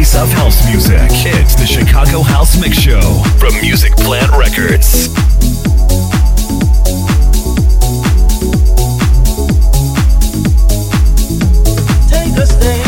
of house music. It's the Chicago House Mix Show from Music Plant Records. Take a stand.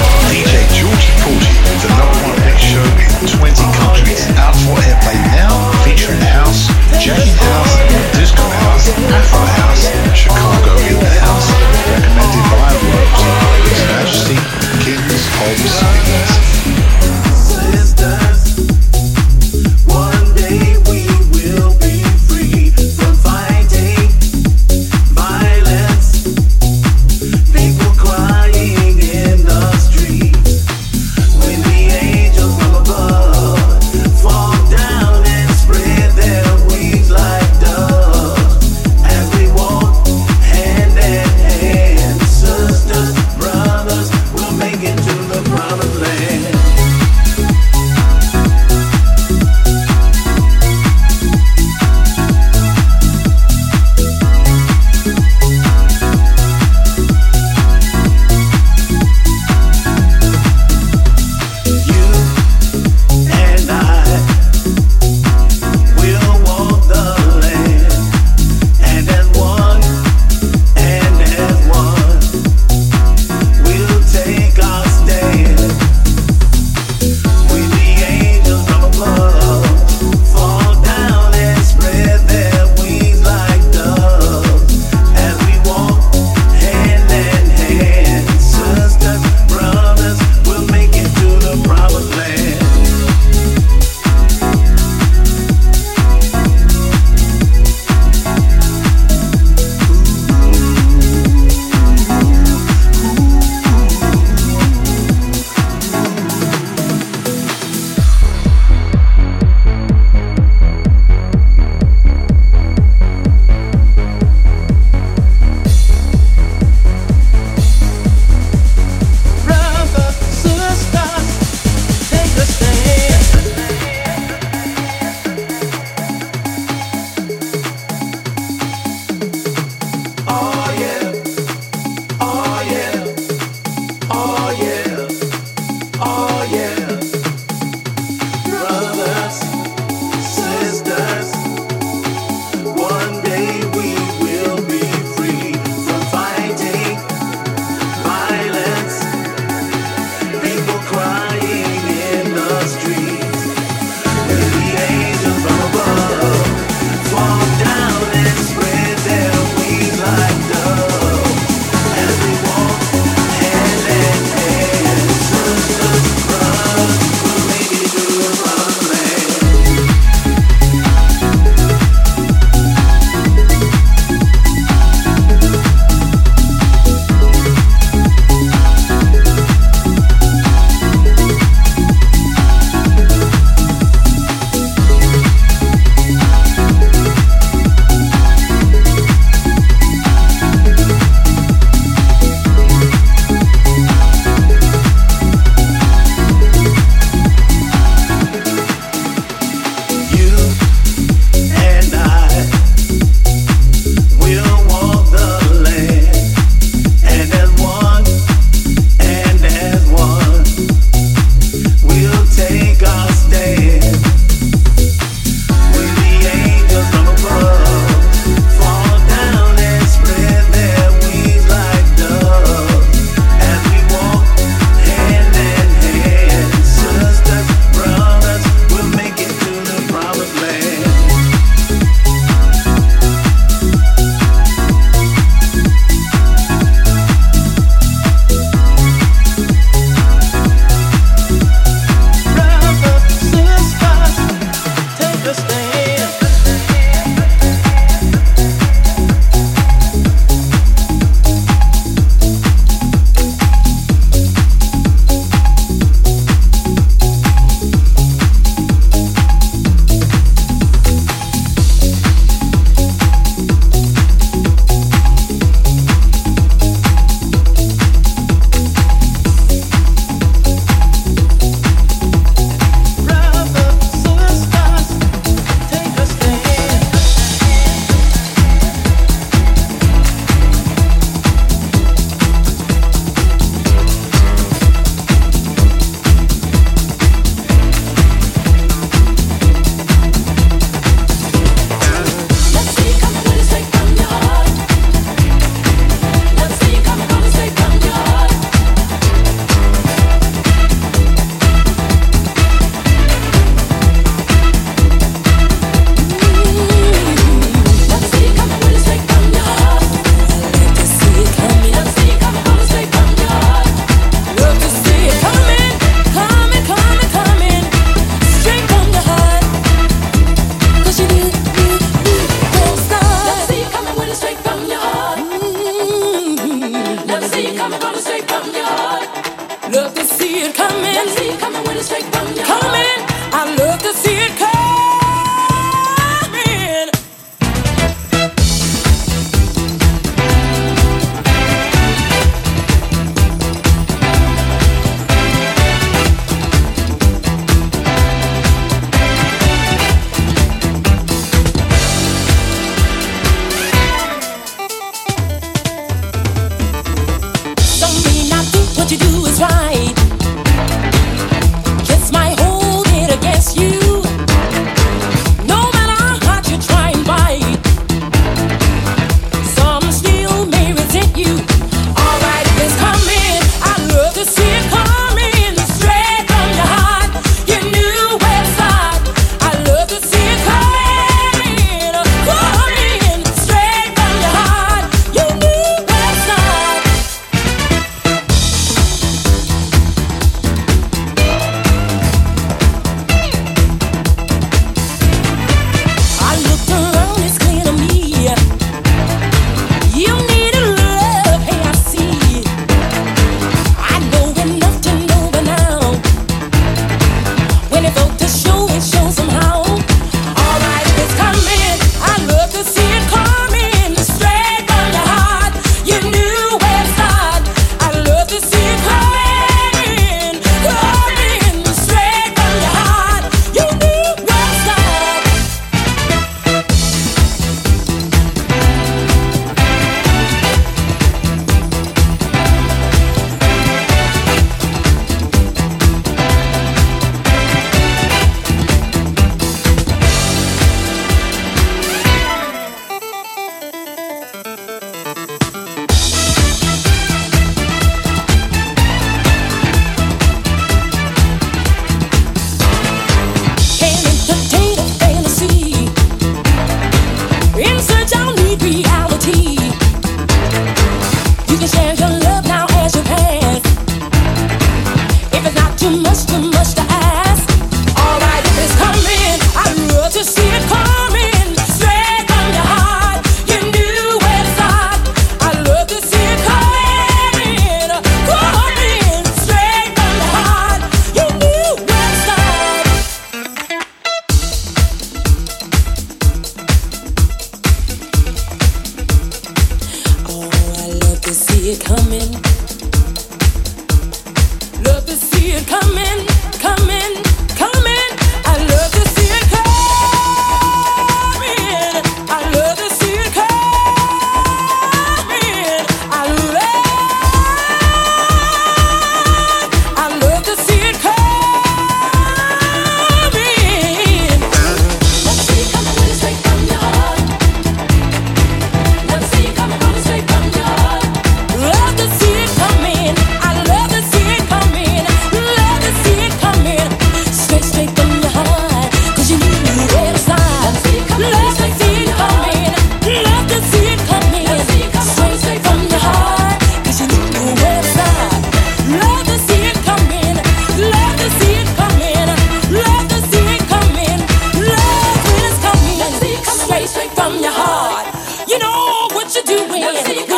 Mm-hmm.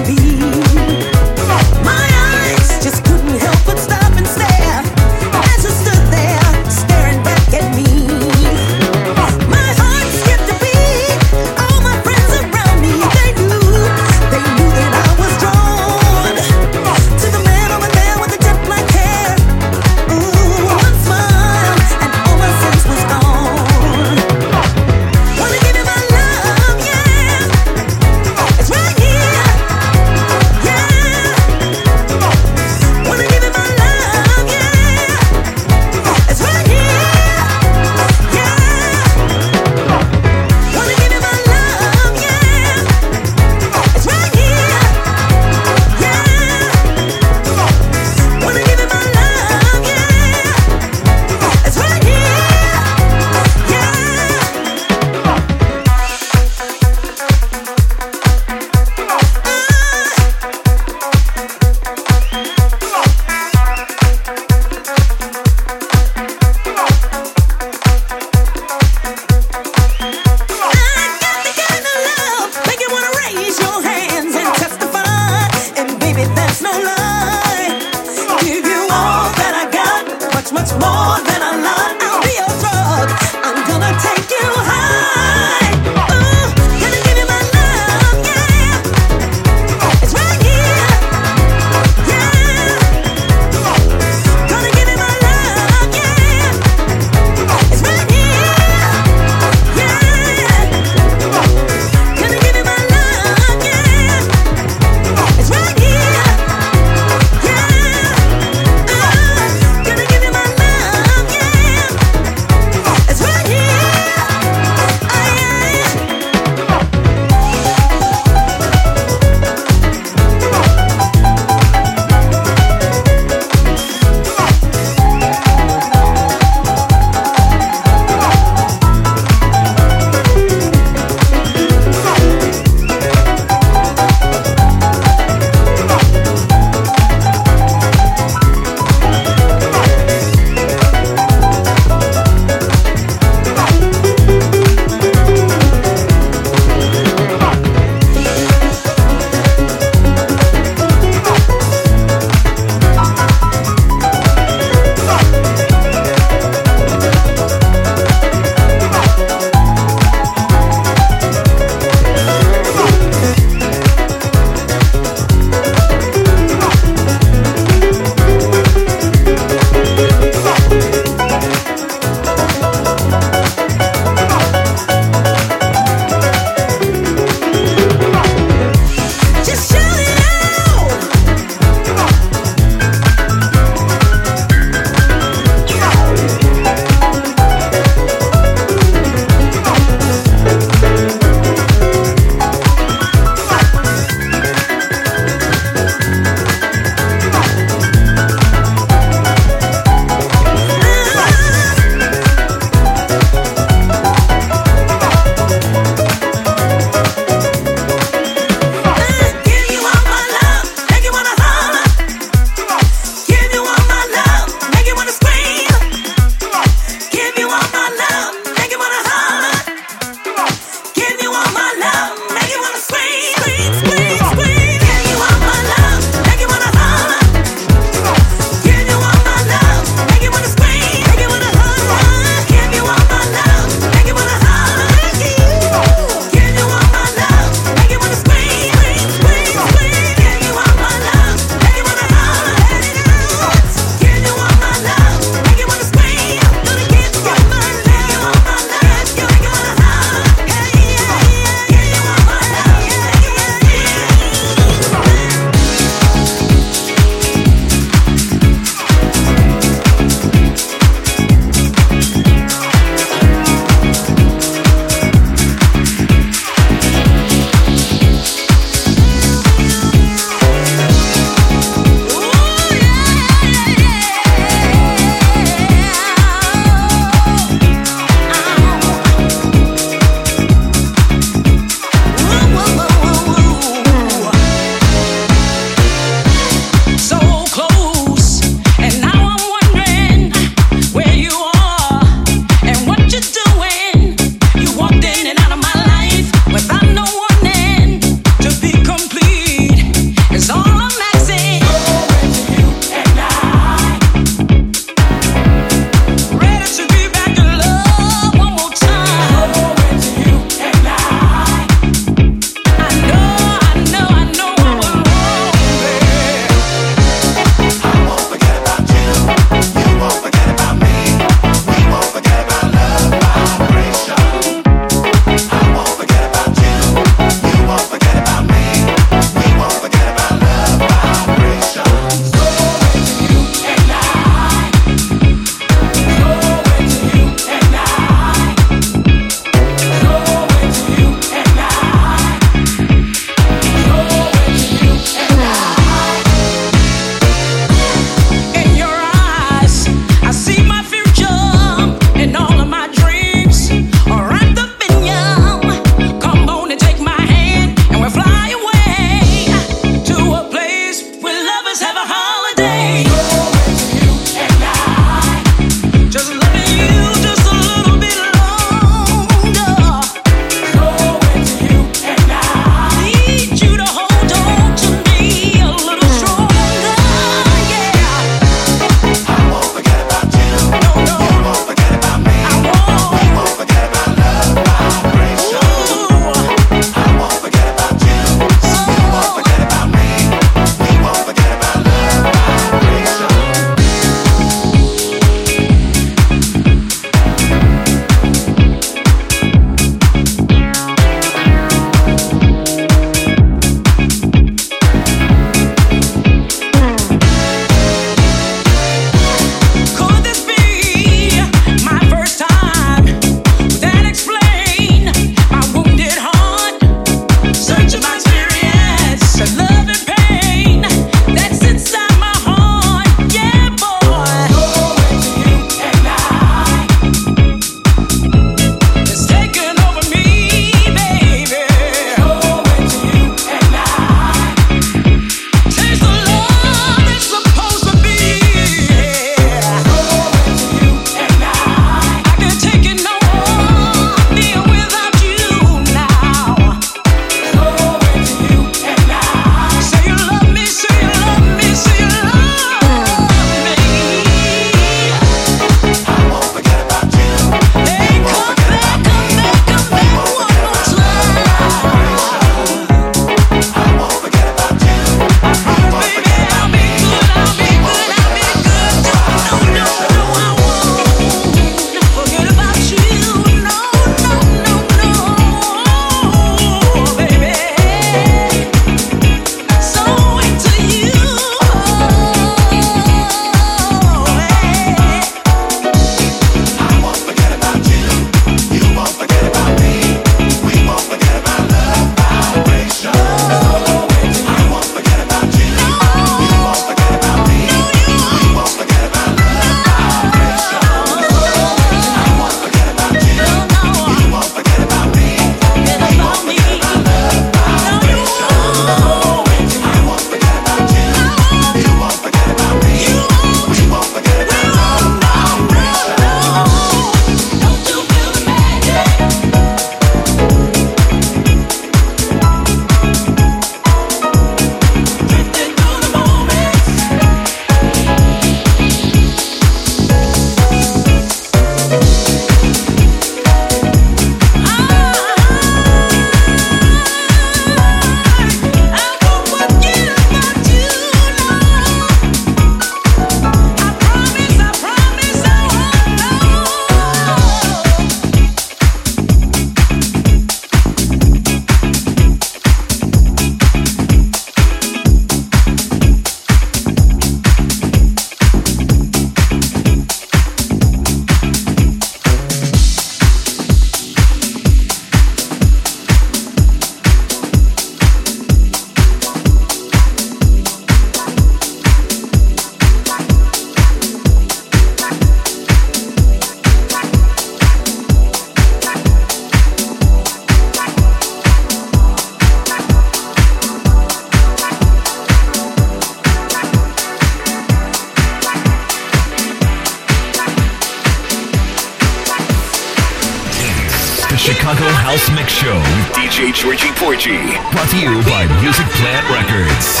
House Mix Show with DJ Georgie Porgie. Brought to you by Music Plant Records.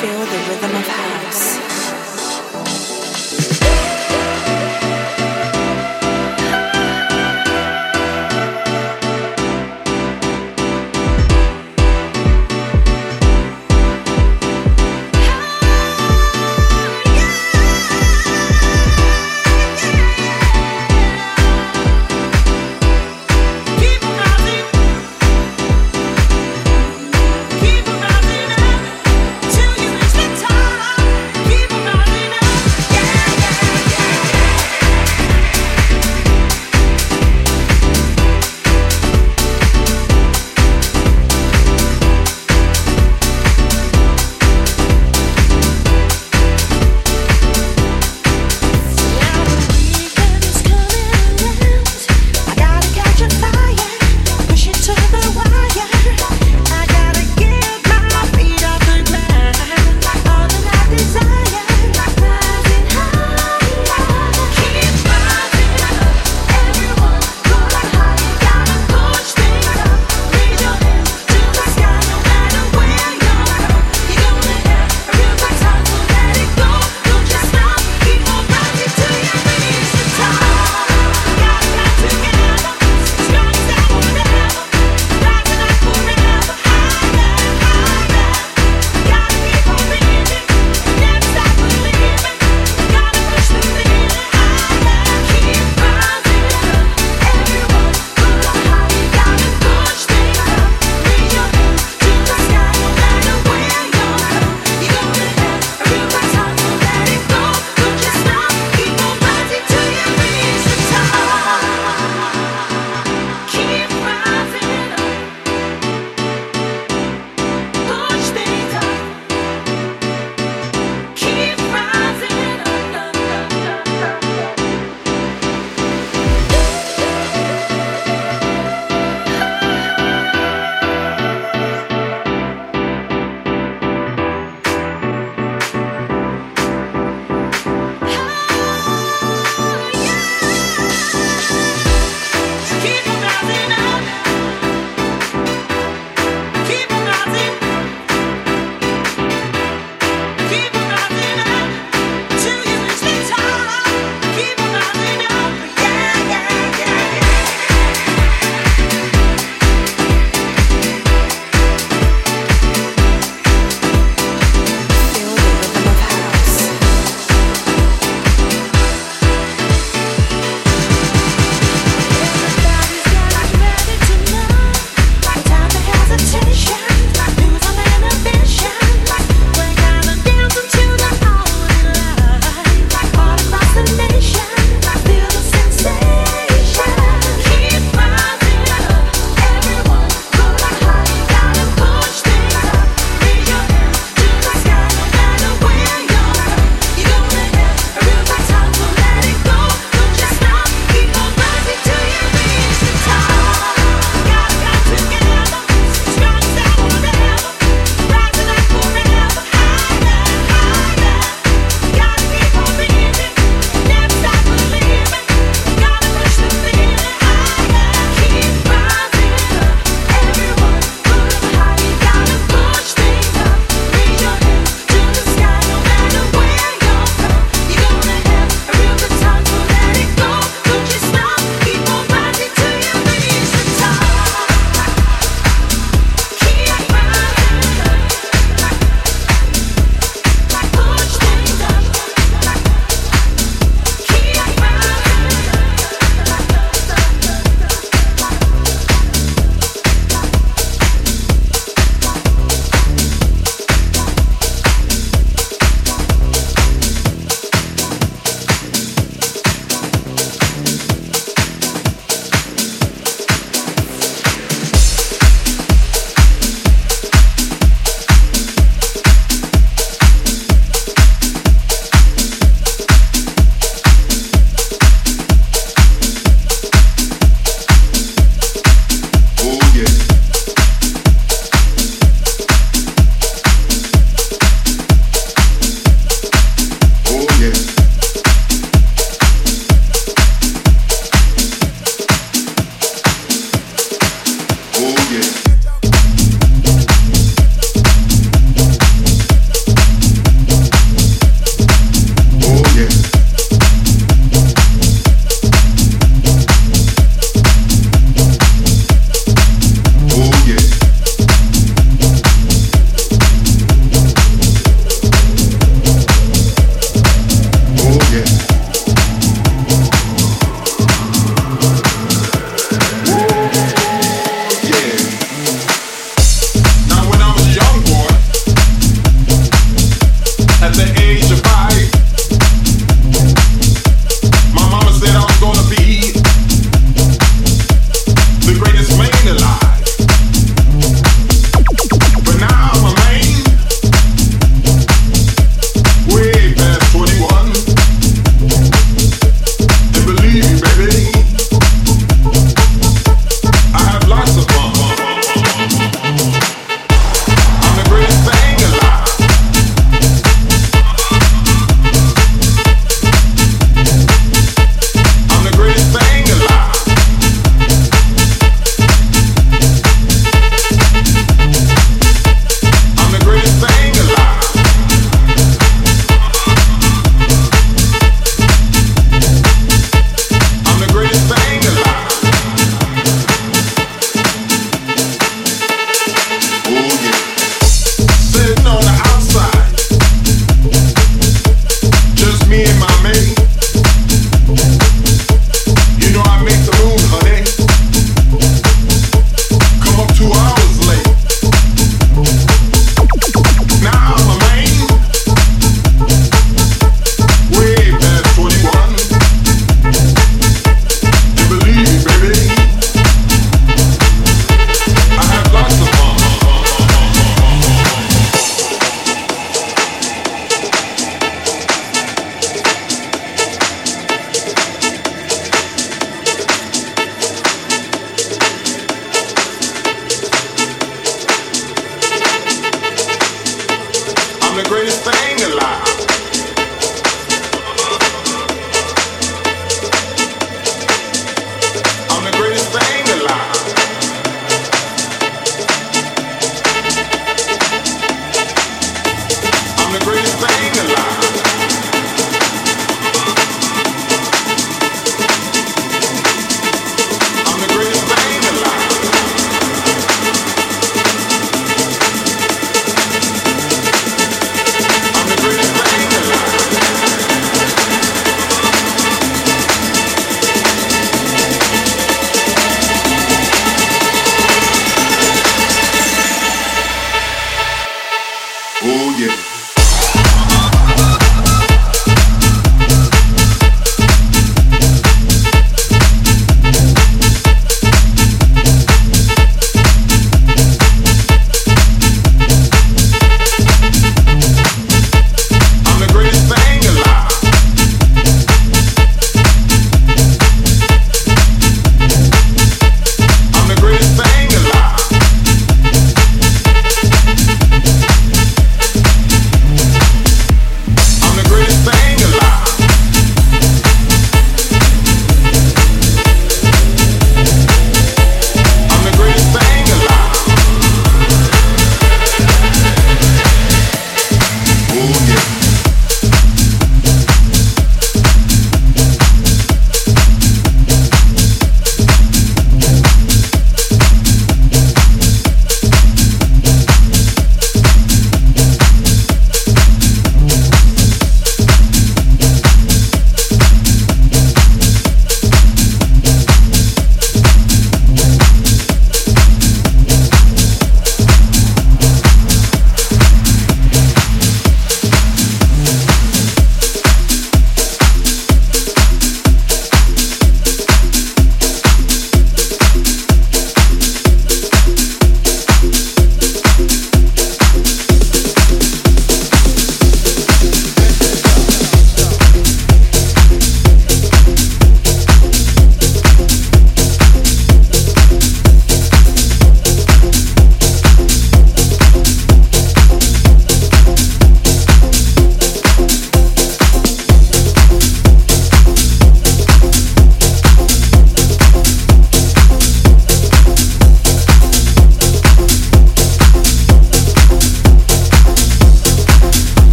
Feel the rhythm of house.